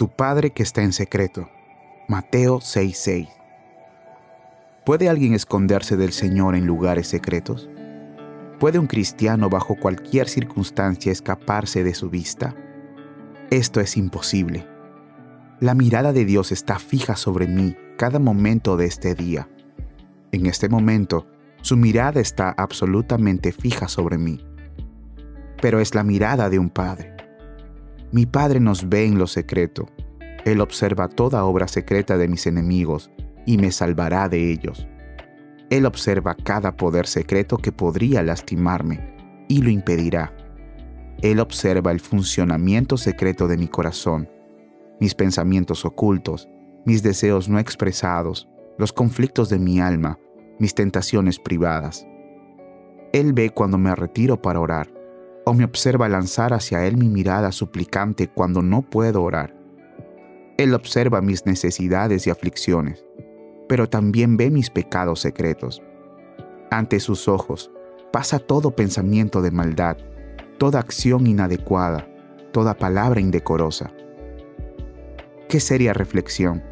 Tu Padre que está en secreto. Mateo 6:6. ¿Puede alguien esconderse del Señor en lugares secretos? ¿Puede un cristiano bajo cualquier circunstancia escaparse de su vista? Esto es imposible. La mirada de Dios está fija sobre mí cada momento de este día. En este momento, su mirada está absolutamente fija sobre mí. Pero es la mirada de un padre. Mi Padre nos ve en lo secreto. Él observa toda obra secreta de mis enemigos y me salvará de ellos. Él observa cada poder secreto que podría lastimarme y lo impedirá. Él observa el funcionamiento secreto de mi corazón, mis pensamientos ocultos, mis deseos no expresados, los conflictos de mi alma, mis tentaciones privadas. Él ve cuando me retiro para orar o me observa lanzar hacia Él mi mirada suplicante cuando no puedo orar. Él observa mis necesidades y aflicciones, pero también ve mis pecados secretos. Ante sus ojos pasa todo pensamiento de maldad, toda acción inadecuada, toda palabra indecorosa. Qué seria reflexión.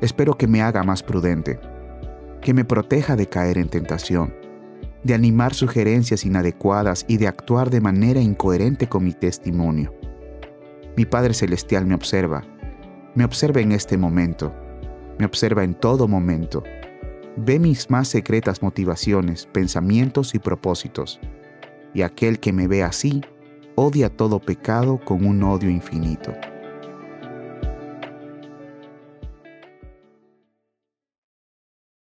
Espero que me haga más prudente, que me proteja de caer en tentación de animar sugerencias inadecuadas y de actuar de manera incoherente con mi testimonio. Mi Padre Celestial me observa, me observa en este momento, me observa en todo momento, ve mis más secretas motivaciones, pensamientos y propósitos, y aquel que me ve así odia todo pecado con un odio infinito.